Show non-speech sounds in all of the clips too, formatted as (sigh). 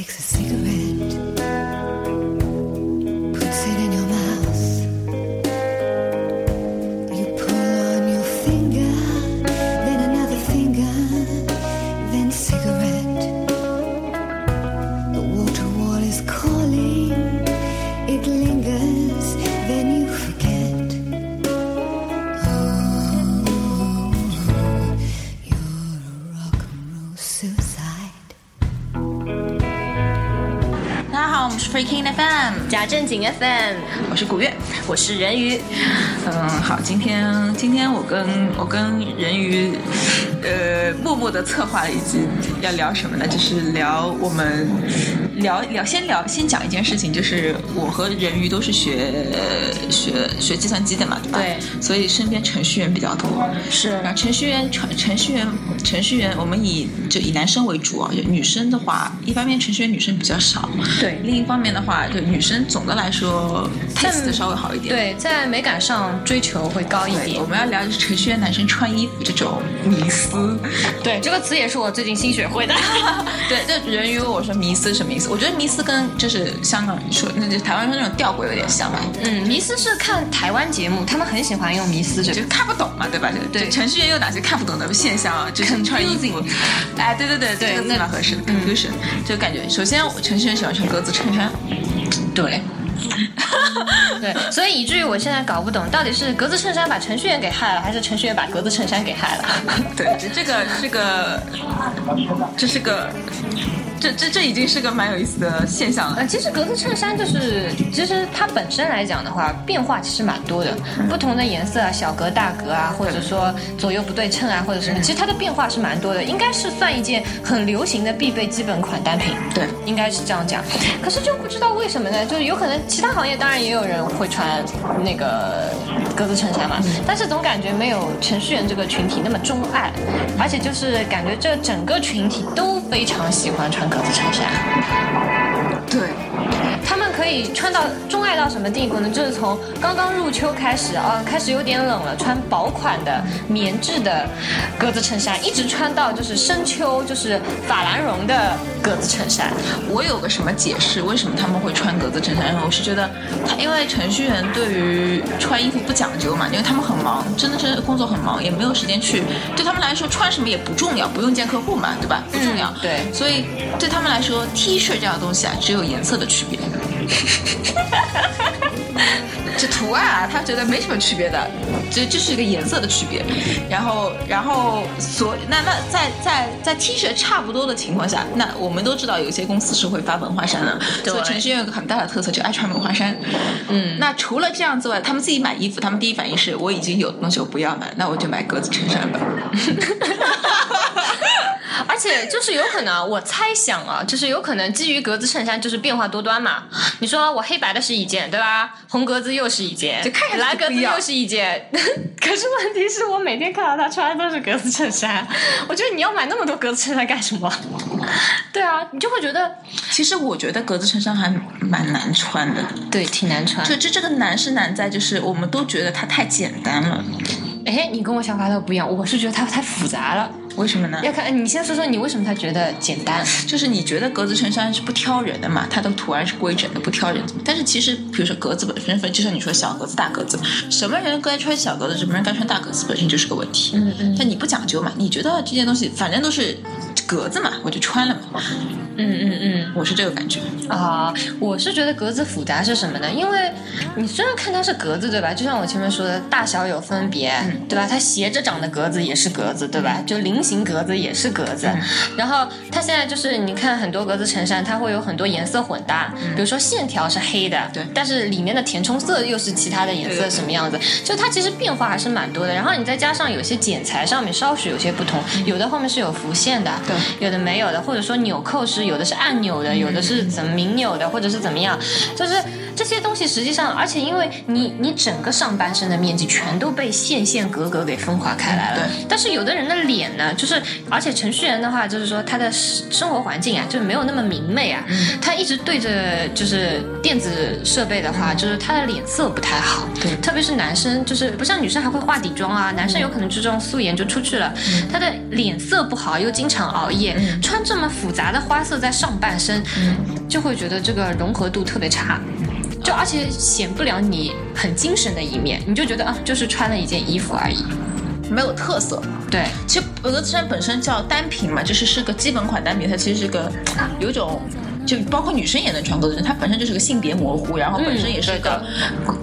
takes a cigarette, 正经 FM，我是古月。我是人鱼。嗯，好，今天今天我跟我跟人鱼，呃，默默的策划了一集，要聊什么呢？就是聊我们聊聊先聊先讲一件事情，就是我和人鱼都是学学学计算机的嘛，对吧？对所以身边程序员比较多。是然后程序员程程序员程序员，我们以就以男生为主啊，就女生的话，一方面程序员女生比较少，对另一方面的话，就女生总的来说 taste 稍微好一点。对，在美感上追求会高一，点我。们要聊就是程序员男生穿衣服这种迷思。(laughs) 对，这个词也是我最近新学会的。(laughs) 对，这人鱼问我说迷思什么意思？我觉得迷思跟就是香港说，那就台湾说那种吊诡有点像吧，嗯，迷思是看台湾节目，他们很喜欢用迷思这就个。看不懂嘛，对吧？就对就程序员有哪些看不懂的现象啊？就是穿衣服，(laughs) 哎，对对对，对这个字那蛮合适的，confusion，就感觉首先我程序员喜欢穿格子衬衫，对，(laughs) 对，所以以至于我现在搞不懂，到底是格子衬衫把程序员给害了，还是程序员把格子衬衫给害了？(laughs) 对，这这个这个这是个这这这已经是个蛮有意思的现象了呃，。其实格子衬衫就是，其实它本身来讲的话，变化其实蛮多的，不同的颜色啊，小格、大格啊，或者说左右不对称啊，或者什么，其实它的变化是蛮多的，应该是算一件很流行的必备基本款单品。对应该是这样讲。可是就不知道为什么呢？就是有可能其他行业当然也有人会穿那个格子衬衫嘛，但是总感觉没有程序员这个群体那么钟爱，而且就是感觉这整个群体都非常喜欢穿格子衬衫。对，以穿到钟爱到什么地步呢？就是从刚刚入秋开始啊，开始有点冷了，穿薄款的棉质的格子衬衫，一直穿到就是深秋，就是法兰绒的格子衬衫。我有个什么解释？为什么他们会穿格子衬衫？我是觉得，因为程序员对于穿衣服不讲究嘛，因为他们很忙，真的是工作很忙，也没有时间去。对他们来说，穿什么也不重要，不用见客户嘛，对吧？不重要。对所以对他们来说，T 恤这样东西啊，只有颜色的区别。(laughs) 这图案啊，他觉得没什么区别的，这这是一个颜色的区别。然后，然后所那那在在在 T 恤差不多的情况下，那我们都知道有些公司是会发文化衫的，所以程序员有个很大的特色，就爱穿文化衫。嗯，那除了这样之外，他们自己买衣服，他们第一反应是我已经有的东西我不要买，那我就买格子衬衫吧。(laughs) 而且就是有可能，我猜想啊，就是有可能基于格子衬衫就是变化多端嘛。你说我黑白的是一件，对吧？红格子又是一件，蓝格子又是一件。(laughs) 可是问题是我每天看到他穿的都是格子衬衫，(laughs) 我觉得你要买那么多格子衬衫干什么？(laughs) 对啊，你就会觉得其实我觉得格子衬衫还蛮难穿的，对，挺难穿就这这个难是难在就是我们都觉得它太简单了，哎，你跟我想法都不一样，我是觉得它太复杂了。为什么呢？要看哎你先说说你为什么他觉得简单？就是你觉得格子衬衫是不挑人的嘛，它的图案是规整的，不挑人。但是其实，比如说格子本身分，就像你说小格子、大格子，什么人该穿小格子，什么人该穿大格子，本身就是个问题。嗯嗯但你不讲究嘛，你觉得这件东西反正都是格子嘛，我就穿了嘛，嗯嗯嗯。我是这个感觉。啊，我是觉得格子复杂是什么呢？因为你虽然看它是格子，对吧？就像我前面说的，大小有分别，对吧？它斜着长的格子也是格子，对吧？就菱形格子也是格子。然后它现在就是你看很多格子衬衫，它会有很多颜色混搭，比如说线条是黑的，对但是里面的填充色又是其他的颜色什么样子，就它其实变化还是蛮多的。然后你再加上有些剪裁上面稍许有些不同，有的后面是有浮线的，对有的没有的，或者说纽扣是有的是按钮的，有的是怎么明钮的，或者是怎么样，就是这些东西实际上，而且因为你你整个上半身的面积全都被线线格格给分化开来了，对。但是有的人的脸呢，就是而且程序员的话，就是说他的生活环境啊，就没有那么明媚啊，他一直对着就是电子设备的话，就是他的脸色不太好，对。特别是男生，就是不像女生还会化底妆啊，男生有可能就这种素颜就出去了，他的脸色不好，又经常熬夜，穿这么复杂的花色在上半身。嗯就会觉得这个融合度特别差。就而且显不了你很精神的一面，你就觉得啊，就是穿了一件衣服而已。没有特色。对，其实格子衬衫本身叫单品嘛，就是是个基本款单品，它其实是个有一种。就包括女生也能穿格子衬，它本身就是个性别模糊，然后本身也是个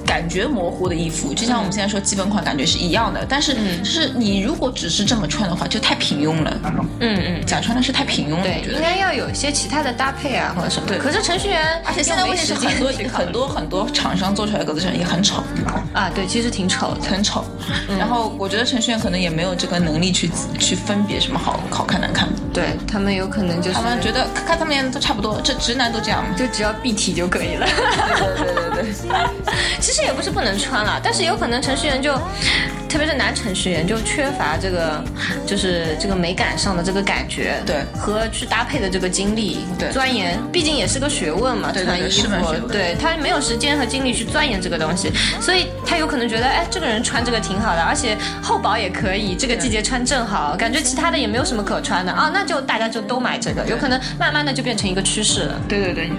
感觉模糊的衣服，就像我们现在说基本款，感觉是一样的。但是就是你如果只是这么穿的话，就太平庸了。嗯嗯，假穿的是太平庸了，对。应该要有一些其他的搭配啊，或者什么。对可是程序员，而且现在问题是很多很多很多厂商做出来的格子衬衫也很丑，啊，对，其实挺丑的。很丑。然后我觉得程序员可能也没有这个能力去去分别什么好好看难看，对他们有可能就是他们觉得看他们俩都差不多，这直男都这样嘛。就只要蔽体就可以了。对对对对对。(laughs) 其实也不是不能穿了，但是有可能程序员就，特别是男程序员就缺乏这个，就是这个美感上的这个感觉，对和去搭配的这个精力，对钻研，毕竟也是个学问嘛，对对对穿衣服对他没有时间和精力去钻研这个东西，所以他有可能觉得，哎，这个人穿这个挺好的，而且厚薄也可以，这个季节穿正好，感觉其他的也没有什么可穿的啊，那就大家就都买这个，有可能慢慢的就变成一个趋势对对对，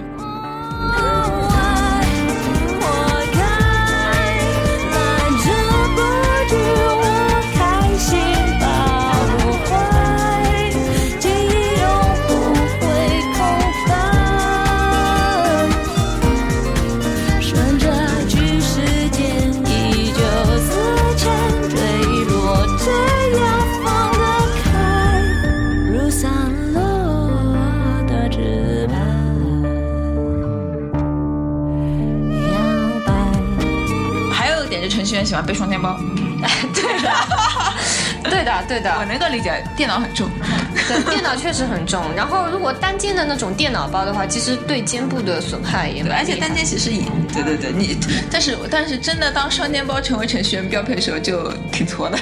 喜欢背双肩包，(laughs) 对的，(laughs) 对的，对的。我能够理解，电脑很重。对，电脑确实很重。然后，如果单肩的那种电脑包的话，其实对肩部的损害也而且单肩其实也，对对对，你，但是但是真的当双肩包成为程序员标配的时候，就挺挫的。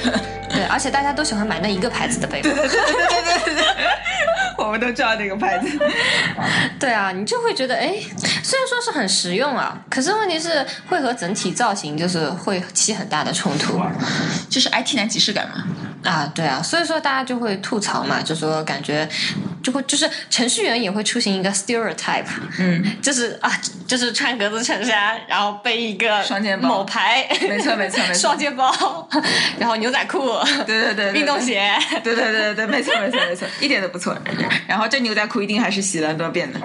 对，而且大家都喜欢买那一个牌子的背包。我们都知道这个牌子。(laughs) 对啊，你就会觉得，哎，虽然说是很实用啊，可是问题是会和整体造型就是会起很大的冲突。就是 IT 男即视感嘛。啊，对啊，所以说大家就会吐槽嘛，就说感觉就会就是程序员也会出现一个 stereotype，嗯，就是啊，就是穿格子衬衫，然后背一个双肩包某牌，没错没错没错双肩包，(laughs) 然后牛仔裤，对对对对运动鞋，对对对对，没错没错没错，一点都不错。然后这牛仔裤一定还是洗了很多遍的。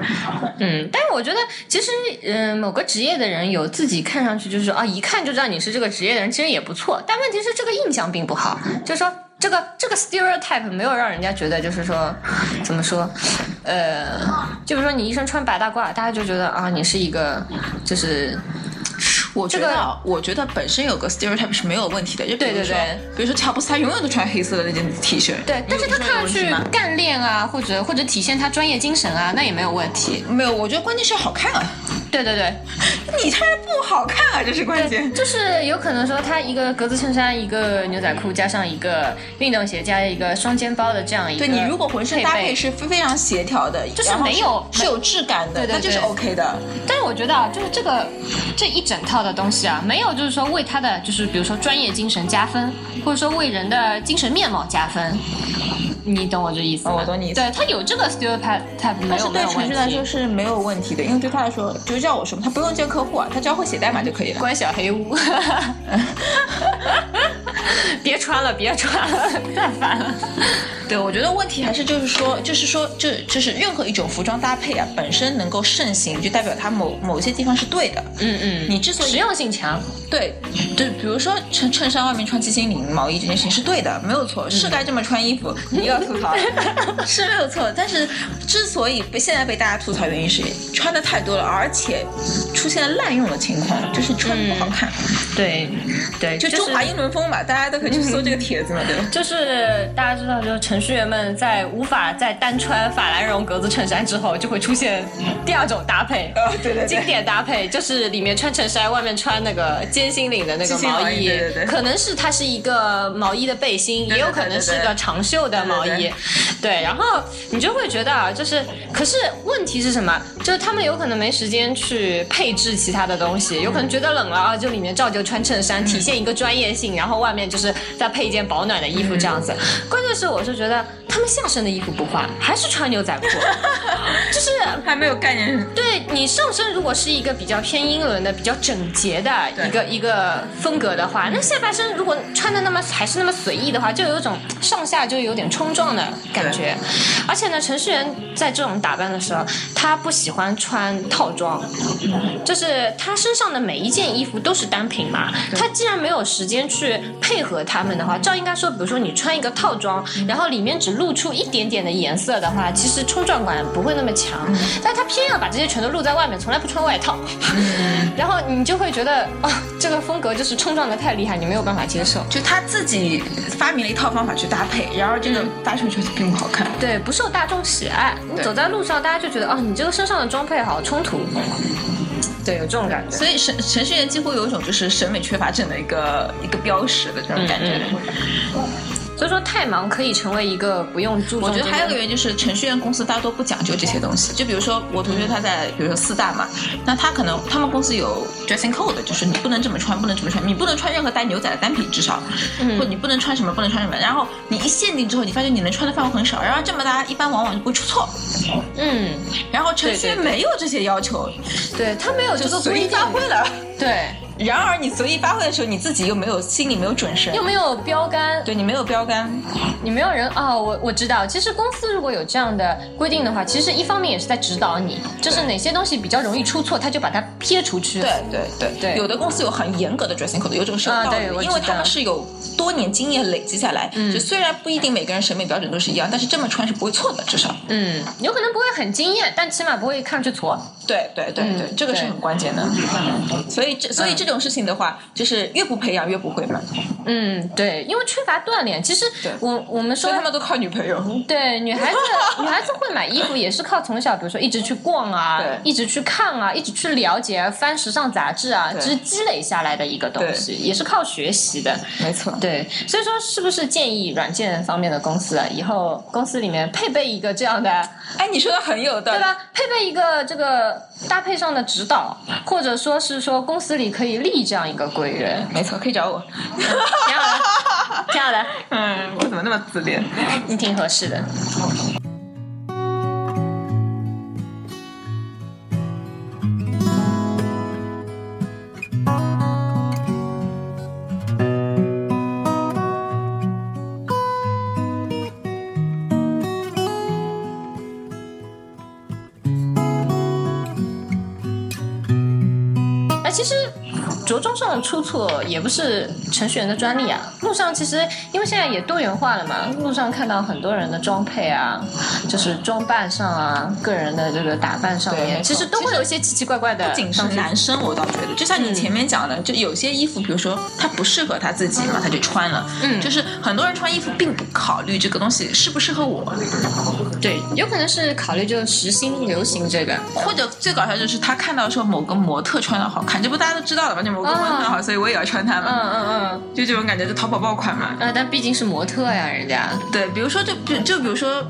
嗯，但是我觉得其实，嗯、某个职业的人有自己看上去就是说啊，一看就知道你是这个职业的人，其实也不错。但问题是这个印象并不好，就是说这个这个 stereotype 没有让人家觉得就是说 (laughs) 怎么说，呃，就比如说你一身穿白大褂，大家就觉得啊，你是一个就是我觉得，这个我觉得本身有个 stereotype 是没有问题的，就比如说，对对对。比如说乔布斯，他永远都穿黑色的那件 T 恤，对，但是他看上去干练啊，或者或者体现他专业精神啊，那也没有问题。没有，我觉得关键是好看啊，对对对，(laughs) 你穿着不好看啊，这是关键。就是有可能说他一个格子衬衫，一个牛仔裤，加上一个运动鞋，加一个双肩包的这样一个对你如果浑身搭配是非非常协调的，就是没有是有质感的，对对那就是 OK 的。但是我觉得啊，就是这个这一整套的东西啊，没有就是说为他的就是比如说专业精神加分，或者说为人的精神面貌加分。你懂我这意思吗？哦我懂你意思对他有这个 stereotype 没但是对有没有问程序来说。是没有问题的，因为对他来说，就叫我什么，他不用见客户啊，他只要会写代码就可以了。关小黑屋，(laughs) 别穿了，别穿了，太烦了。对，我觉得问题还是就是说，就是说，就就是任何一种服装搭配啊，本身能够盛行，就代表它某某些地方是对的。嗯嗯，你之所以实用性强，对，就比如说衬衬衫外面穿鸡心领毛衣这件事情是对的，没有错，是该这么穿衣服。你又要吐槽，(laughs) 是没有错。但是之所以被现在被大家吐槽，原因是穿的太多了，而且出现了滥用的情况，就是穿的不好看。对对，就中华英伦风嘛，大家都可以去搜这个帖子嘛，对吧？(laughs) 就是大家知道，就是程序员们在无法再单穿法兰绒格子衬衫之后，就会出现第二种搭配，哦对对对经典搭配就是里面穿衬衫，外面穿那个尖心领的那个毛毛衣，对对对可能是它是一个毛衣的背心，也有可能是个长袖的毛衣，对对对，然后你就会觉得啊，就是，可是问题是什么？就是他们有可能没时间去配置其他的东西，有可能觉得冷了啊，就里面照旧穿衬衫，体现一个专业性，然后外面就是再配一件保暖的衣服这样子。关键是我是觉得他们下身的衣服不换，还是穿牛仔裤，(laughs) 就是还没有概念。对你上身如果是一个比较偏英伦的、比较整洁的一个一个风格的话，那下半身如果穿的那么还是那么随意的话，就有一种上下就有点冲撞的感觉。而且呢，程序员在这种打扮的时候，他不喜欢穿套装，就是他身上的每一件衣服都是单品嘛。他既然没有时间去配合他们的话，照应该说，比如说你穿一个套装，然后里面只露出一点点的颜色的话，其实冲撞感不会那么强。但他偏要把这些全都露在外面，从来不穿外套，然后你就会觉得哦，这个风格就是冲撞的太厉害，你没有办法接受。就他自己发明了一套方法去搭配，然而这个搭出去并不好看。对，不受大众喜爱。你走在路上，大家就觉得哦，你这个身上的装配好冲突。对，有这种感觉。所以程程序员几乎有一种就是审美缺乏症的一个一个标识的这种感觉。所以说，太忙可以成为一个不用注重、我觉得还有个个原因就是程序员公司大多不讲究这些东西。就比如说我同学他在比如说四大嘛，那他可能他们公司有 dressing code，就是你不能这么穿，不能这么穿，你不能穿任何带牛仔的单品至少，或者你不能穿什么，不能穿什么。然后你一限定之后，你发现你能穿的范围很少，然后这么大一般往往就不会出错。嗯，然后程序员没有这些要求，对他没有这就随意个规定发挥了。对，然而你随意发挥的时候，你自己又没有心里没有准绳又，没有标杆，对你没有标杆，你没有人啊、我我知道，其实公司如果有这样的规定的话，其实一方面也是在指导你，就是哪些东西比较容易出错，他就把它撇出去。对对对。对。有的公司有很严格的 dressing code，有这个是有啊道理。的，因为他们是有多年经验累积下来，就虽然不一定每个人审美标准都是一样，但是这么穿是不会错的，至少。嗯，有可能不会很惊艳，但起码不会看上去挫。对对对对，嗯这个是很关键的。所以这所以这种事情的话，就是越不培养越不会嘛，嗯，对，因为缺乏锻炼。其实我我们说他们都靠女朋友。对，女孩子女孩子会买衣服也是靠从小，比如说一直去逛啊对，一直去看啊，一直去了解啊，翻时尚杂志啊，对这是积累下来的一个东西，也是靠学习的。没错，对，所以说是不是建议软件方面的公司啊，以后公司里面配备一个这样的，哎，你说的很有道理。对吧？配备一个这个搭配上的指导，或者说是说公司里可以立这样一个贵人，没错，可以找我。(laughs) 挺好的，挺好的，嗯，我怎么那么自恋？(laughs) 你挺合适的。其实着装上的出错也不是程序员的专利啊。路上其实因为现在也多元化了嘛，路上看到很多人的装配啊，就是装扮上啊，个人的这个打扮上面，其实都会有一些奇奇怪怪的不仅是。男生，我倒觉得，就像你前面讲的，就有些衣服，比如说他不适合他自己嘛，他就穿了。嗯就是很多人穿衣服并不考虑这个东西适不适合我，对，有可能是考虑就是时兴流行这个。或者最搞笑就是他看到说某个模特穿的好看，这不大家都知道了吧？就某个模特好，所以我也要穿它嘛嗯嗯，嗯嗯，就这种感觉，就淘宝爆款嘛。啊，但毕竟是模特呀，人家。对，比如说就就就比如说，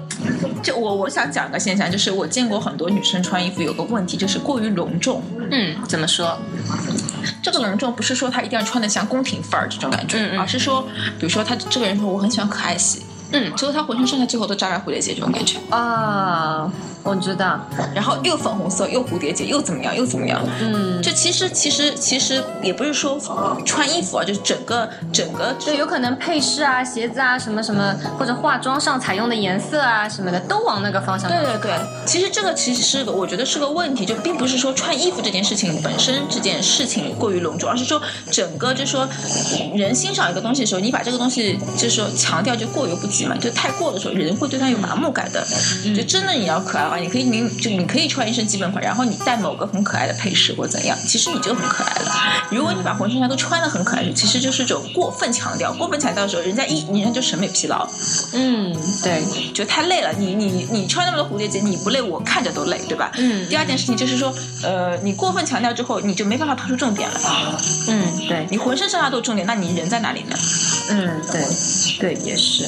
就我我想讲个现象，就是我见过很多女生穿衣服有个问题，就是过于隆重。嗯，怎么说？这个隆重不是说她一定要穿的像宫廷范儿这种感觉，嗯嗯而是说，比如说她这个人说我很喜欢可爱系，嗯结果她浑身上下最后都扎满蝴蝶结这种感觉，啊，我知道。然后又粉红色又蝴蝶结又怎么样又怎么样，嗯，这其实其实其实也不是说穿衣服啊，就是整个整个对，有可能配饰啊、鞋子啊、什么什么，或者化妆上采用的颜色啊什么的，都往那个方向。对对对，其实这个其实是个，我觉得是个问题，就并不是说穿衣服这件事情本身这件事情过于隆重，而是说整个就是说人欣赏一个东西的时候，你把这个东西就是说强调就过犹不及嘛，就太过的时候，人会对它有麻木感的。就真的你要可爱的话，你可以你就你可以穿一身基本款，然后你带某个很可爱的配饰或怎样，其实你就很可爱了。如果你把浑身上下都穿的很可爱，其实就是一种过分强调，过分强调的时候，人家一人家就审美疲劳。嗯，对，就太累了。你你你穿那么多蝴蝶结，你不累，我看着都累，对吧？嗯第二件事情就是说，呃，你过分强调之后，你就没办法突出重点了。嗯，对，你浑身上下都是重点，那你人在哪里呢？嗯，对，对，也是。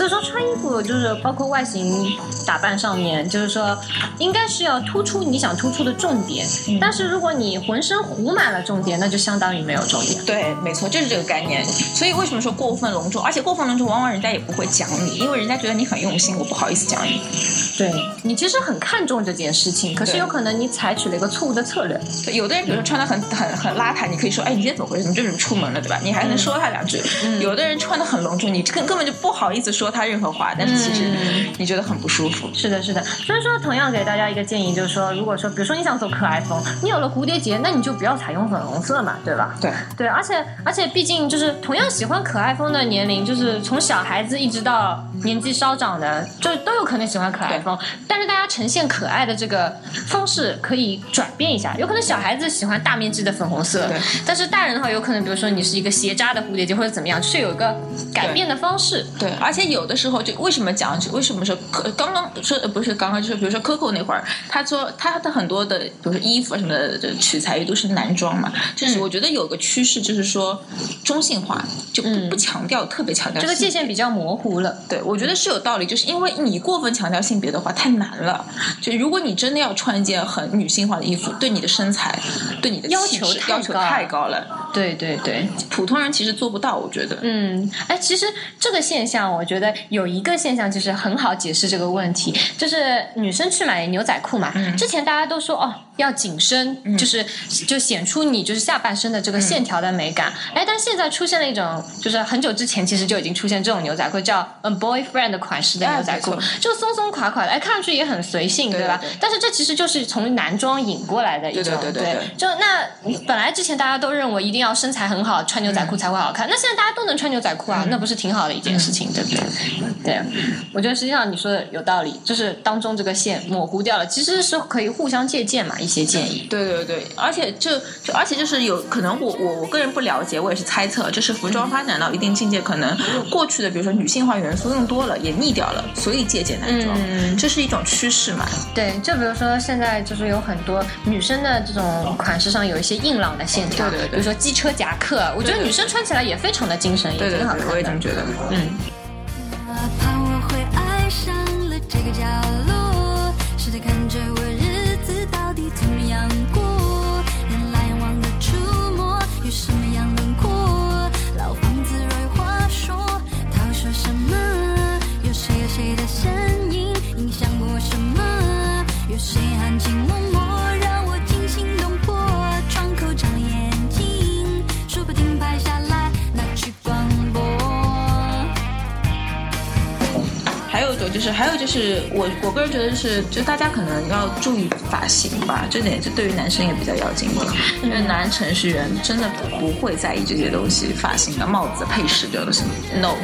所以说穿衣服就是包括外形打扮上面，就是说应该是要突出你想突出的重点。但是如果你浑身糊满了重点，那就相当于没有重点。对，没错，就是这个概念。所以为什么说过分隆重？而且过分隆重，往往人家也不会讲你，因为人家觉得你很用心，我不好意思讲你。对你其实很看重这件事情，可是有可能你采取了一个错误的策略。对有的人比如说穿的很很很邋遢，你可以说，哎，你今天怎么回事？你这是出门了对吧？你还能说他两句。有的人穿的很隆重，你根根本就不好意思说他任何话，但是其实你觉得很不舒服。是的，是的。所以说，同样给大家一个建议，就是说，如果说，比如说你想走可爱风，你有了蝴蝶结，那你就不要采用粉红色嘛，对吧？对，对，而且而且，毕竟就是同样喜欢可爱风的年龄，就是从小孩子一直到年纪稍长的，就都有可能喜欢可爱风。但是大家呈现可爱的这个方式可以转变一下，有可能小孩子喜欢大面积的粉红色对，但是大人的话，有可能比如说你是一个斜扎的蝴蝶结或者怎么样，是有一个改变的方式。对，而且有的时候就为什么讲，为什么说可刚刚说呃不是刚刚就是比如说 Coco 那会儿，他说他的很多的比如说衣服啊什么的的取材于都是男装嘛，就是嗯我觉得有个趋势就是说中性化，就不、不强调特别强调嗯这个界限比较模糊了。对，我觉得是有道理，就是因为你过分强调性别的话太难了。就如果你真的要穿一件很女性化的衣服，对你的身材、对你的要气求要求太高了，对对对，普通人其实做不到。我觉得，嗯，哎，其实这个现象，我觉得有一个现象就是很好解释这个问题，就是女生去买牛仔裤嘛，之前大家都说哦要紧身，就是就显出你就是下半身的这个线条的美感，哎，但现在出现了一种，就是很久之前其实就已经出现这种牛仔裤，叫 a boyfriend 款式的牛仔裤。哎，就松松垮垮的，哎，看上去也很随性，吧对对对？但是这其实就是从男装引过来的一种，对对对对。对。就那本来之前大家都认为一定要身材很好，穿牛仔裤才会好看，那现在大家都能穿牛仔裤啊，那不是挺好的一件事情，对不对？对，我觉得实际上你说的有道理，就是当中这个线模糊掉了，其实是可以互相借鉴嘛，一些建议。对对对，而且就就而且就是有可能我我我个人不了解，我也是猜测，就是服装发展到一定境界，可能过去的比如说女性化元素用多了，也腻掉了，所以借鉴男装，嗯这是一种趋势嘛。对，就比如说现在就是有很多女生的这种款式上有一些硬朗的线条，对对对比如说机车夹克，我觉得对对女生穿起来也非常的精神，也对对对，挺好看的。我也这么觉得。嗯。我我个人觉得就是，就大家可能要注意发型吧，这点就对于男生也比较要紧一点，因为男程序员真的不会在意这些东西，发型啊、帽子、配饰这种东西，no。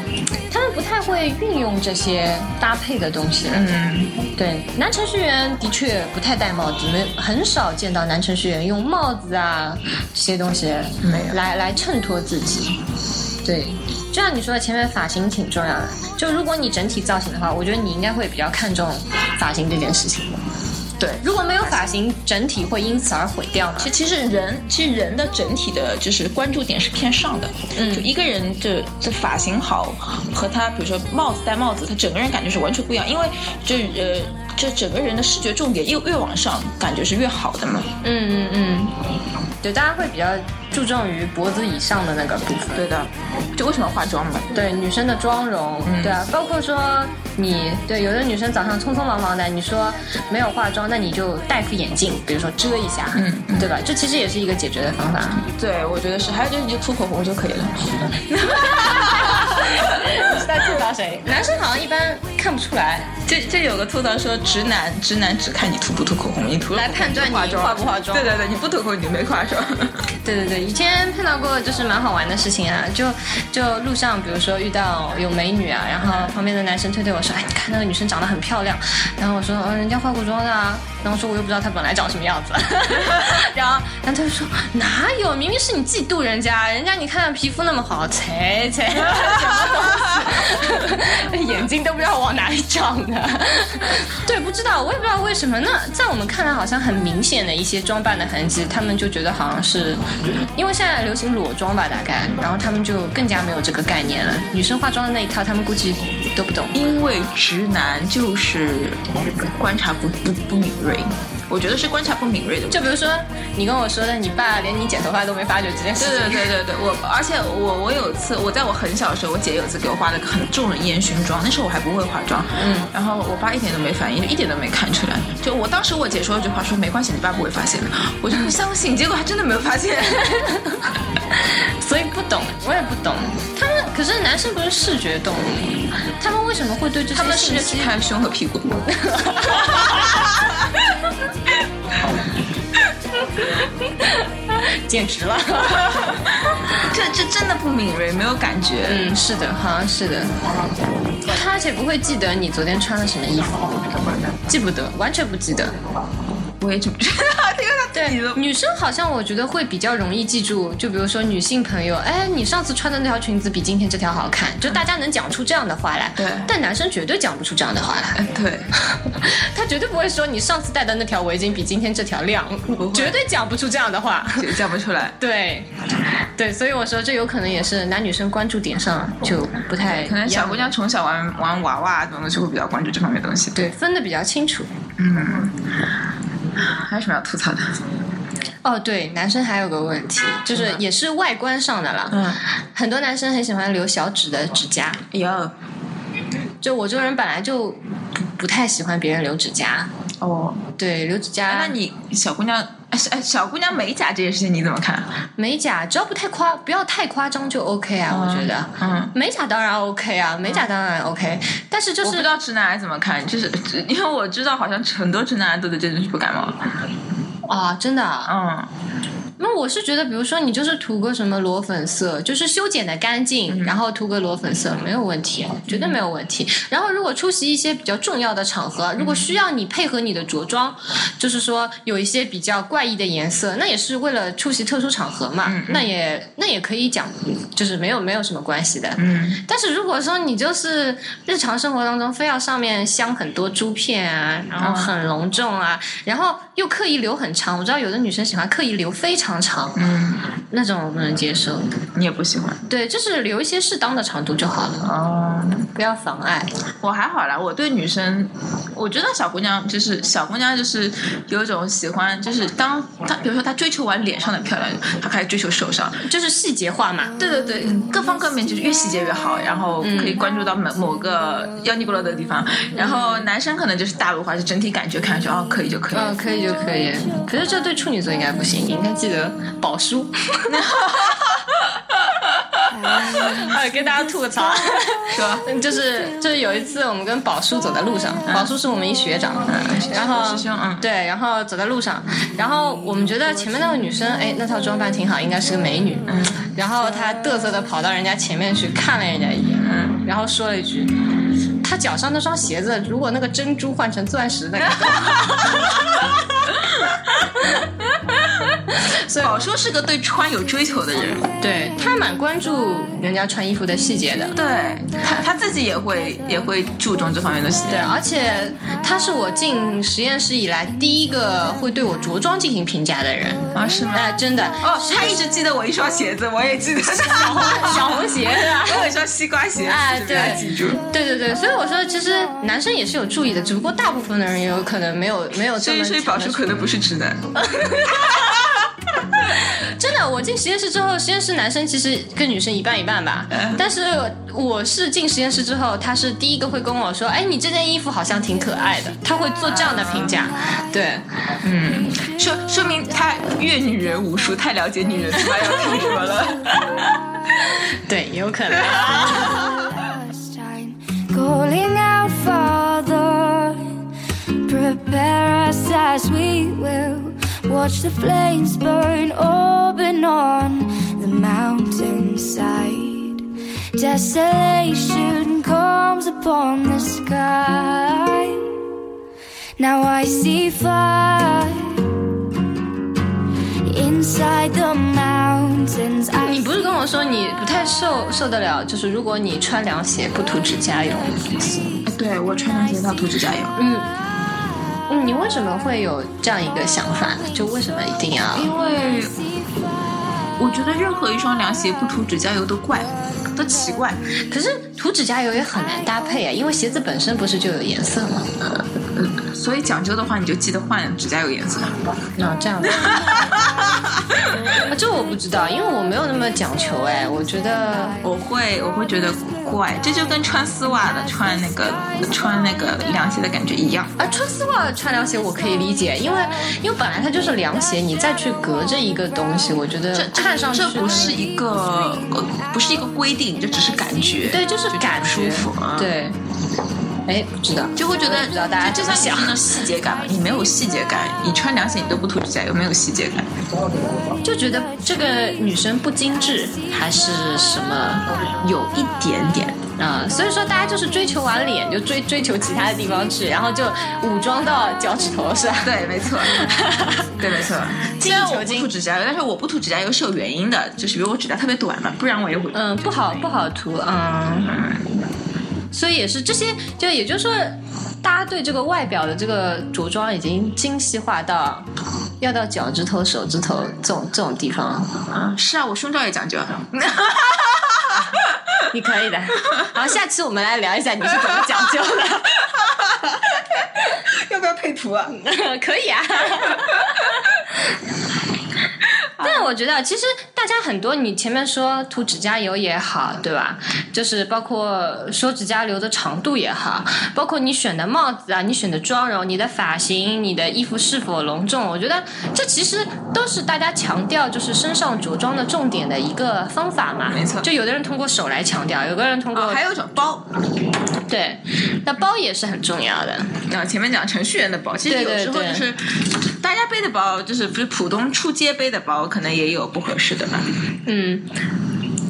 他们不太会运用这些搭配的东西。嗯，对，男程序员的确不太戴帽子，没很少见到男程序员用帽子啊这些东西没有来来衬托自己。对，就像你说的，前面发型挺重要的。就如果你整体造型的话，我觉得你应该会比较看重发型这件事情。对。如果没有发型，整体会因此而毁掉嘛？其其实人其实人的整体的就是关注点是偏上的，嗯，就一个人这这发型好和他比如说帽子戴帽子，他整个人感觉是完全不一样，因为这呃这整个人的视觉重点越越往上，感觉是越好的嘛。嗯嗯嗯，对，大家会比较注重于脖子以上的那个部分。对的，就为什么要化妆嘛？对女生的妆容，对啊，包括说你对有的女生早上匆匆忙忙的，你说没有化妆，那你就戴副眼镜，比如说遮一下，嗯，对吧？这其实也是一个解决的方法。对，我觉得是，还有就是你就涂口红就可以了。(laughs) 吐槽谁？男生好像一般看不出来。这这有个吐槽说，直男直男只看你涂不涂口红，你涂了来判断你化妆化不化妆对对对，你不涂口红你就没化妆。(laughs) 对对对，以前碰到过就是蛮好玩的事情啊，就就路上比如说遇到有美女啊，然后旁边的男生推推我说，哎，你看那个女生长得很漂亮，然后我说，嗯，人家化过妆的啊，然后说我又不知道她本来长什么样子，(laughs) 然后然后他就说哪有，明明是你嫉妒人家，人家你看皮肤那么好，切切，什么东西，(laughs) 眼睛都不知道往哪里长的。(laughs) 对，不知道，我也不知道为什么。那在我们看来，好像很明显的一些装扮的痕迹，他们就觉得好像是因为现在流行裸妆吧，大概，然后他们就更加没有这个概念了。女生化妆的那一套，他们估计都不懂。因为直男就是观察不不不敏锐，我觉得是观察不敏锐的。就比如说你跟我说的，你爸连你剪头发都没发觉这件事对情。对对对对，我而且我我有一次，我在我很小的时候，我姐有一次给我化了个很重的烟熏妆，那时候我还不会化妆，嗯，然后我爸一点都没反应，就一点都没看出来。就我当时我姐说了句话，说没关系，你爸不会发现的，我就不相信，结果还真的没有发现。所以不懂，我也不懂。他们可是男生不是视觉动物？他们为什么会对这些他们的视觉信息只看胸和屁股。(laughs) 简直了？(laughs) 这这真的不敏锐，没有感觉。嗯，是的，好像是的。他而且不会记得你昨天穿了什么衣服，记不得，完全不记得。我也这么觉得，因为他自己对，女生好像我觉得会比较容易记住，就比如说女性朋友，哎，你上次穿的那条裙子比今天这条好看，就大家能讲出这样的话来。对但男生绝对讲不出这样的话来。哎 (laughs) 对，(laughs) 他绝对不会说你上次戴的那条围巾比今天这条亮会，绝对讲不出这样的话。就讲不出来。(laughs) 对，对，所以我说这有可能也是男女生关注点上就不太，可能小姑娘从小玩玩娃娃这种东西会比较关注这方面的东西。对分的比较清楚。还有什么要吐槽的？哦，对，男生还有个问题，就是也是外观上的了。嗯，很多男生很喜欢留小指的指甲，有就我这个人本来就不不太喜欢别人留指甲。哦。对，留指甲，哎，那你小姑娘，哎是哎，小姑娘美甲这件事情你怎么看？美甲只要不太夸，不要太夸张就 OK 啊，我觉得。嗯，美甲当然 OK 啊，美甲当然 OK，但是就是我不知道直男癌怎么看，就是因为我知道好像很多直男癌都对这件事不感冒。啊，真的啊，嗯，那我是觉得，比如说你就是涂个什么裸粉色，就是修剪的干净，然后涂个裸粉色没有问题，绝对没有问题。然后如果出席一些比较重要的场合，如果需要你配合你的着装，就是说有一些比较怪异的颜色，那也是为了出席特殊场合嘛，那也那也可以讲，就是没有没有什么关系的。嗯，但是如果说你就是日常生活当中非要上面镶很多珠片啊，然后很隆重啊，然后又刻意留很长，我知道有的女生喜欢刻意留非常长，嗯，那种我不能接受。你也不喜欢。对，就是留一些适当的长度就好了，哦，不要妨碍。我还好啦，我对女生，我觉得小姑娘就是小姑娘，就是有一种喜欢，就是当她比如说她追求完脸上的漂亮，她开始追求手上。就是细节化嘛。对对对，各方各面就是越细节越好，然后可以关注到某某个要尼不勒的地方。然后男生可能就是大陆化，就整体感觉看上去哦可以就可以。嗯，可以就可以。可是这对处女座应该不行，你应该记得宝叔。哎，跟大家吐个槽，是吧？嗯就是就是有一次我们跟宝叔走在路上，宝叔是我们一学长，然后师兄啊对，然后走在路上，然后我们觉得前面那个女生，哎，那套装扮挺好，应该是个美女，嗯，然后她嘚瑟的跑到人家前面去看了人家一眼，嗯，然后说了一句。她脚上那双鞋子，如果那个珍珠换成钻石，那个所以宝叔是个对穿有追求的人，对他蛮关注人家穿衣服的细节的。对他他自己也会也会注重这方面的细节对，而且他是我进实验室以来第一个会对我着装进行评价的人。啊，是吗？哎、真的哦，他一直记得我一双鞋子，我也记得。小红 (laughs) 小红鞋是吧？我有一双西瓜鞋，哎，对，记住。对对对，所以我说，其实男生也是有注意的，只不过大部分的人也有可能没有没有这么所以所以宝叔可能不是直男。(laughs) 真的，我进实验室之后，实验室男生其实跟女生一半一半吧。但是我是进实验室之后，他是第一个会跟我说：“哎，你这件衣服好像挺可爱的。”他会做这样的评价。对，嗯，说说明他阅女人无数，太了解女人知道要听什么了。(laughs) 对，有可能。Watch the flames burn open on the mountainside. Desolation comes upon the sky. Now I see fire inside the mountain mountains. I 你不是跟我说你不太受受得了，就是如果你穿凉鞋不涂指甲油，哎对我穿凉鞋要涂指甲油。嗯，嗯，你为什么会有这样一个想法呢？就为什么一定要？因为我觉得任何一双凉鞋不涂指甲油都怪，都奇怪。可是涂指甲油也很难搭配啊，因为鞋子本身不是就有颜色吗？所以讲究的话，你就记得换指甲油颜色。那、这样子，(laughs) 啊这我不知道，因为我没有那么讲求哎，我觉得我会我会觉得怪，这就跟穿丝袜的穿那个穿那个凉鞋的感觉一样。啊，穿丝袜穿凉鞋我可以理解，因为因为本来它就是凉鞋，你再去隔着一个东西，我觉得这看上去这不是一个呃不是一个规定，这只是感觉。对，就是感舒觉服啊。。对，哎，不知道，就会觉得不知道大家就想像你的细节感嘛，你没有细节感，你穿凉鞋你都不涂指甲油，没有细节感。就觉得这个女生不精致，还是什么有一点点，啊、所以说大家就是追求完脸，就追追求其他的地方去，然后就武装到脚趾头，是吧？(laughs) 对，没错，对，没错。(laughs) 虽然我不涂指甲油，但是我不涂指甲油是有原因的，就是因为我指甲特别短嘛，不然我也会。嗯，不好不好涂，嗯，所以也是这些，就也就是说，大家对这个外表的这个着装已经精细化到要到脚趾头、手指头这种这种地方，啊，是啊，我胸罩也讲究。(laughs) 你可以的。好，下期我们来聊一下你是怎么讲究的，(laughs) 要不要配图啊？(laughs) 可以啊。但我觉得，其实大家很多，你前面说涂指甲油也好，对吧？就是包括说指甲留的长度也好，包括你选的帽子啊，你选的妆容、你的发型、你的衣服是否隆重，我觉得这其实都是大家强调就是身上着装的重点的一个方法嘛。没错就有的人通过手来强调，有个人通过、哦，还有一种包，对，那包也是很重要的。啊，前面讲程序员的包，其实有时候就是大家背的包，就是不是普通出街背的包，可能也有不合适的吧。嗯，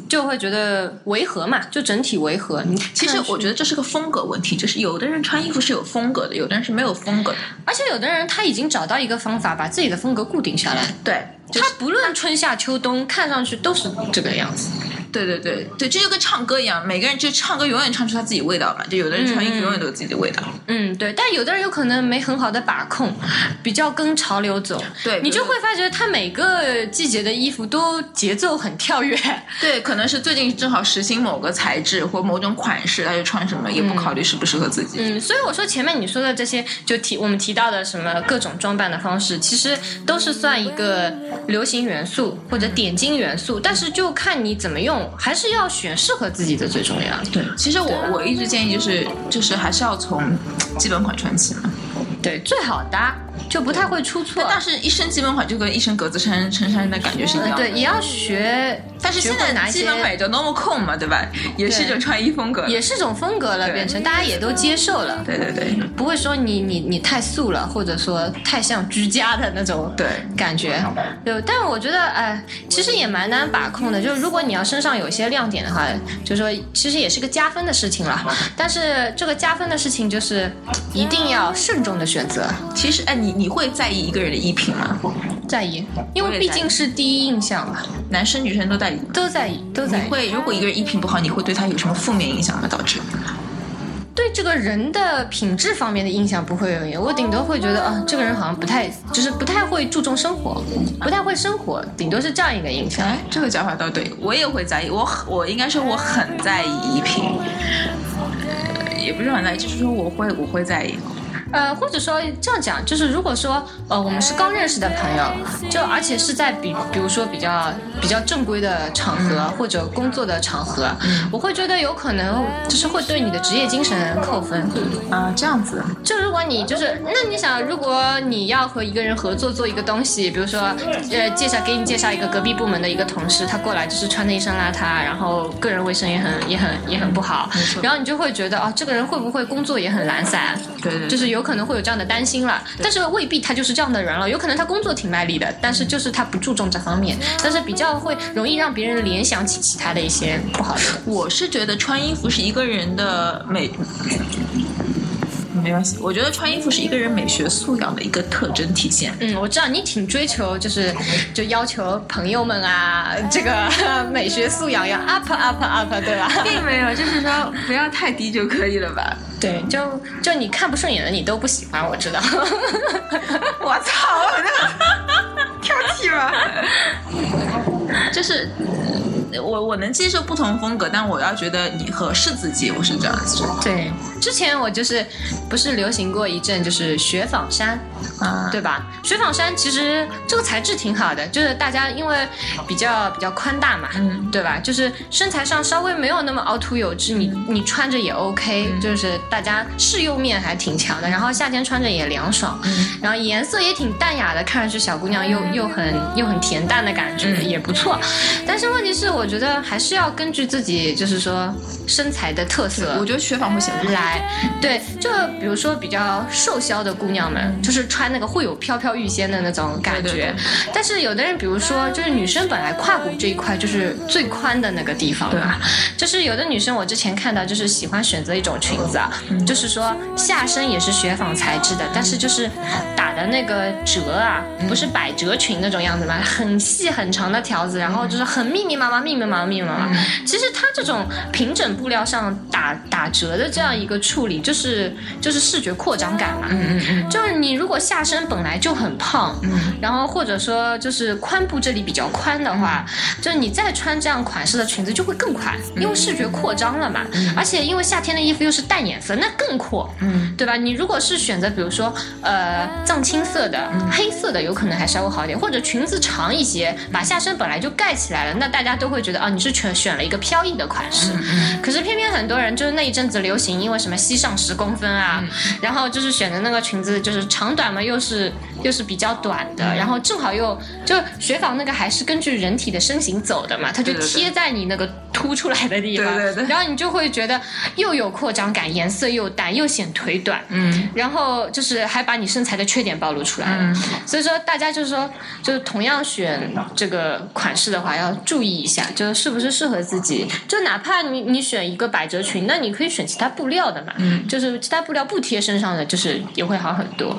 就会觉得违和嘛，就整体违和。你其实我觉得，得这是个风格问题，就是有的人穿衣服是有风格的，有的人是没有风格的。而且有的人他已经找到一个方法，把自己的风格固定下来。对，他不论春夏秋冬，看上去都是这个样子。对对对对，这就跟唱歌一样，每个人就唱歌永远唱出他自己味道嘛。就有的人穿衣服永远都有自己的味道。嗯，对。但有的人有可能没很好的把控，比较跟潮流走。对你就会发觉他每个季节的衣服都节奏很跳跃。对，可能是最近正好实行某个材质或某种款式，他就穿什么，也不考虑适不适合自己。嗯，所以我说前面你说的这些，就提我们提到的什么各种装扮的方式，其实都是算一个流行元素或者点睛元素，但是就看你怎么用，还是要选适合自己的最重要。对，其实我我一直建议就是就是还是要从基本款穿起嘛。对，最好搭，就不太会出错。但是一身基本款就跟一身格子衫衬衫的感觉是一样的。呃对，也要学，但是现在基本款也叫 normal 嘛，对吧？也是一种穿衣风格。也是一种风格了，变成大家也都接受了。对对对不会说你你你太素了，或者说太像居家的那种对感觉。对，但我觉得哎，其实也蛮难把控的。就是如果你要身上有一些亮点的话，就是说其实也是个加分的事情了。但是这个加分的事情就是一定要慎重的选择，其实哎，你你你会在意一个人的衣品吗？在意，因为毕竟是第一印象嘛，男生女生都在意。都在意，都在意。你会如果一个人衣品不好，你会对他有什么负面影响吗？导致？对这个人的品质方面的印象不会有影，我顶多会觉得啊，这个人好像不太，就是不太会注重生活，不太会生活，顶多是这样一个印象。哎，这个讲法倒对，我也会在意，我很我应该说我很在意衣品，呃，也不是很在意，就是说我会我会在意。呃，或者说这样讲，就是如果说呃我们是刚认识的朋友，就而且是在比比如说比较比较正规的场合、或者工作的场合，我会觉得有可能就是会对你的职业精神扣分。啊，这样子，就如果你就是，那你想，如果你要和一个人合作做一个东西，比如说，呃，介绍给你介绍一个隔壁部门的一个同事，他过来就是穿的一身邋遢，然后个人卫生也很也很也很不好，然后你就会觉得哦，这个人会不会工作也很懒散？就是有可能会有这样的担心了，但是未必他就是这样的人了，有可能他工作挺卖力的，但是就是他不注重这方面，但是比较会容易让别人联想起其他的一些不好的。我是觉得穿衣服是一个人的美没关系。我觉得穿衣服是一个人美学素养的一个特征体现。嗯，我知道你挺追求，就是就要求朋友们啊，(laughs) 这个 (laughs) 美学素养要 up up up，对吧？并没有，就是说不要太低就可以了吧？对，就就你看不顺眼的你都不喜欢，我知道。(laughs) 我操，挑剔吧？就是我我能接受不同风格，但我要觉得你合适自己，我是这样子。对，之前我就是不是流行过一阵就是雪纺衫啊对吧？雪纺衫其实这个材质挺好的，就是大家因为比较比较宽大嘛，嗯对吧？就是身材上稍微没有那么凹凸有致，你你穿着也 OK，、就是大家适用面还挺强的，然后夏天穿着也凉爽，然后颜色也挺淡雅的，看上去小姑娘又又很又很恬淡的感觉，也不错。但是问题是，我觉得还是要根据自己就是说身材的特色，我觉得雪纺会显得来，对，就比如说比较瘦削的姑娘们，就是穿那个会有飘飘欲仙的那种感觉。对对对。但是有的人，比如说就是女生本来胯骨这一块就是最宽的那个地方嘛，就是有的女生我之前看到就是喜欢选择一种裙子啊，就是说下身也是雪纺材质的，但是就是打的那个折啊，不是百褶裙那种样子嘛，很细很长的条子，然后就是很密密麻麻、密密麻麻、密密麻麻。其实它这种平整布料上打打折的这样一个处理，就是就是视觉扩张感嘛。嗯嗯就是你如果下身本来就很胖，然后或者说就是髋部这里比较宽的话，就是你再穿这样款式的裙子就会更宽，因为视觉扩张了嘛。而且因为夏天的衣服又是淡颜色，那更阔，嗯，对吧？你如果是选择比如说呃藏青色的、黑色的，有可能还稍微好一点，或者裙子长一些，把下身本来就盖起来了，那大家都会觉得啊，你是选选了一个飘逸的款式。可是偏偏很多人就是那一阵子流行，因为什么膝上十公分啊，然后就是选的那个裙子就是长短嘛，又是又是比较短的，然后正好又就雪纺那个还是根据人体的身形走的嘛，它就贴在你那个凸出来的地方，对对对然后你就会觉得又有扩张感，颜色又淡，又显腿短，嗯，然后就是还把你身材的缺点暴露出来了。嗯所以说大家就是说，就是同样选这个款式的话，要注意一下，就是是不是适合自己。就哪怕你你选一个百褶裙，那你可以选其他布料的嘛，嗯就是其他布料不贴身上的，就是也会好很多。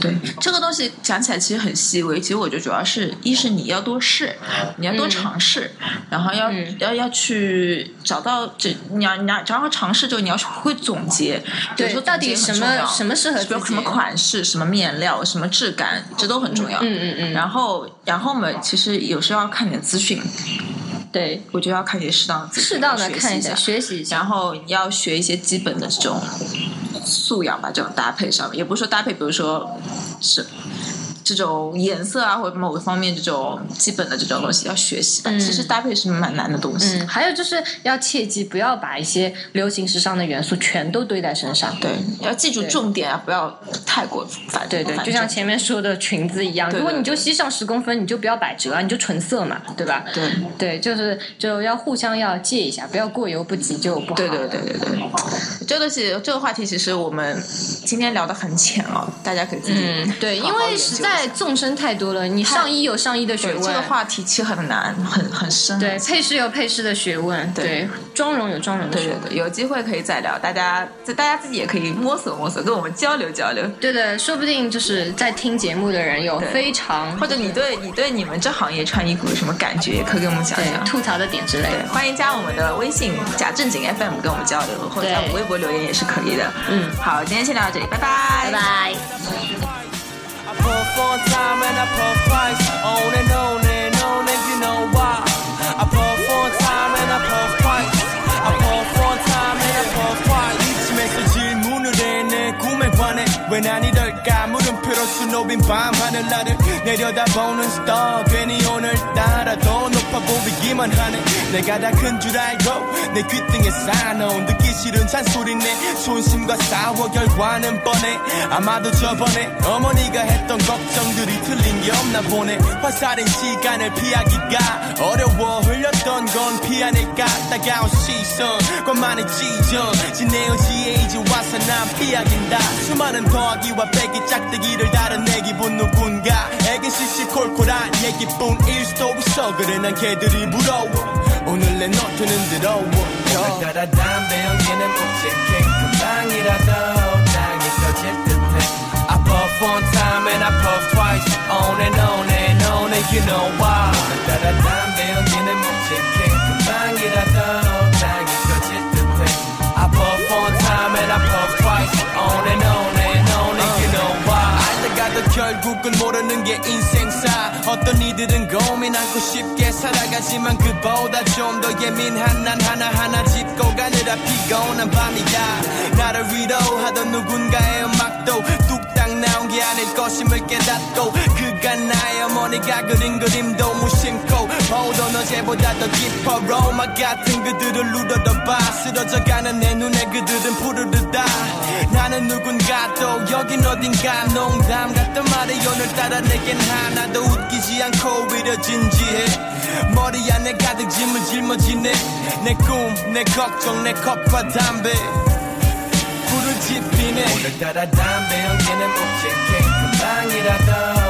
对，这个东西讲起来其实很细微。其实我觉得主要是一是你要多试，你要多尝试，然后要、嗯要要去找到这，你要你要找到尝试之后，你要会总结，对到底什么什么适合比如什么款式、什么面料、什么质感，这都很重要。嗯嗯嗯，然后，然后嘛，其实有时候要看点资讯，对，我觉得要看些适当的资讯，适当的看一下，下，学习一下。然后你要学一些基本的这种素养吧，这种搭配上面，也不是说搭配，比如说是这种颜色啊，或者某个方面这种基本的这种东西要学习的。嗯其实搭配是蛮难的东西。嗯，还有就是要切记，不要把一些流行时尚的元素全都堆在身上。对，要记住重点啊，不要太过反。对对，就像前面说的裙子一样，对对如果你就膝上十公分，你就不要百褶啊，你就纯色嘛，对吧？对对，就是就要互相要借一下，不要过犹不及就不好。对对对对对，这个是这个话题，其实我们今天聊的很浅哦，大家可以自己嗯，对，因为实在纵深太多了，你上衣有上衣的学问，这个话题其实很难，很很深。对配饰有配饰的学问，对对妆容有妆容的学问。对对对，有机会可以再聊，大家就大家自己也可以摸索摸索，跟我们交流交流。对的，说不定就是在听节目的人有非常或者你对你对你们这行业穿衣服有什么感觉，也可以跟我们讲讲。吐槽的点之类，的。欢迎加我们的微信“假正经 FM” 跟我们交流，或者在我们微博留言也是可以的。嗯好，今天先聊到这里，拜拜，拜拜。One time and I puff twice, on and on and 수놓인 밤 하늘나를 내려다보는 스타. 괜히 오늘따라 더 높아 보이기만 하네. 내가 다 큰 줄 알고 내 귓등에 쌓아놓은 듣기 싫은 잔소리 내 손심과 싸워 결과는 뻔해. 아마도 저번에 어머니가 했던 걱정들이 틀린 게 없나 보네. 화살인 시간을 피하기가 어려워 흘렸던 건 피하니까 따가운 시선 것만의 지저 지내어지에 이제 와서 난 피하긴다 수많은 더하기와 빼기 짝대기를 다른 내 기분 누군가. 애긴 시시콜콜한 얘기뿐일 수도 있어. 그래 난 걔들이 부러워. 오늘 내 노트는 더러워 오늘따라 담배 연기는 묵직해 금방이라도 땅이 꺼질 듯해. I puff one time and I puff twice. On and on and on and you know why. 따라 담배 연기는 묵직해 금방이라도 결국은 모르는 게 인생사. 어떤 이들은 고민 않고 쉽게 살아가지만 그보다 좀 더 예민한 난 하나하나 짚고 가느라 피곤한 밤이야 나를 위로하던 누군가의 음악도 뚝딱 나온 게 아닐 것임을 깨닫고 그가 나의 어머니가 그린 그림도 무심코 보던 어제보다 더 깊어. 로마 같은 그들을 누르러봐 쓰러져가는 내 눈에 그들은 푸르르다. 나는 누군가 또 여긴 어딘가. 농담 같던 말이 오늘따라 내겐 하나도 웃기지 않고 오히려 진지해. 머리 안에 가득 짐을 짊어지네 내 꿈, 내 걱정, 내 컵과 담배. 불을 지피네. 오늘따라 담배 연기는 묵직해 금방이라도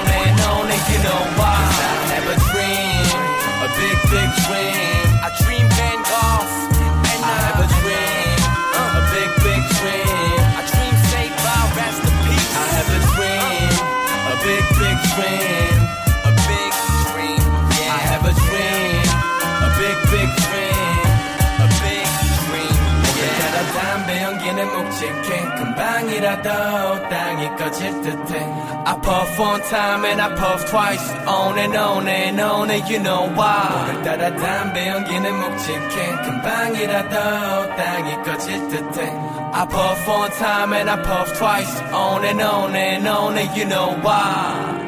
연기는 묵직해 금방이라도 땅이 꺼질 듯해 I puff one time and I puff twice On and on and on and you know why 오늘따라 담배 연기는 묵직해 금방이라도 땅이 꺼질 듯해 I puff one time and I puff twice On and on and on and you know why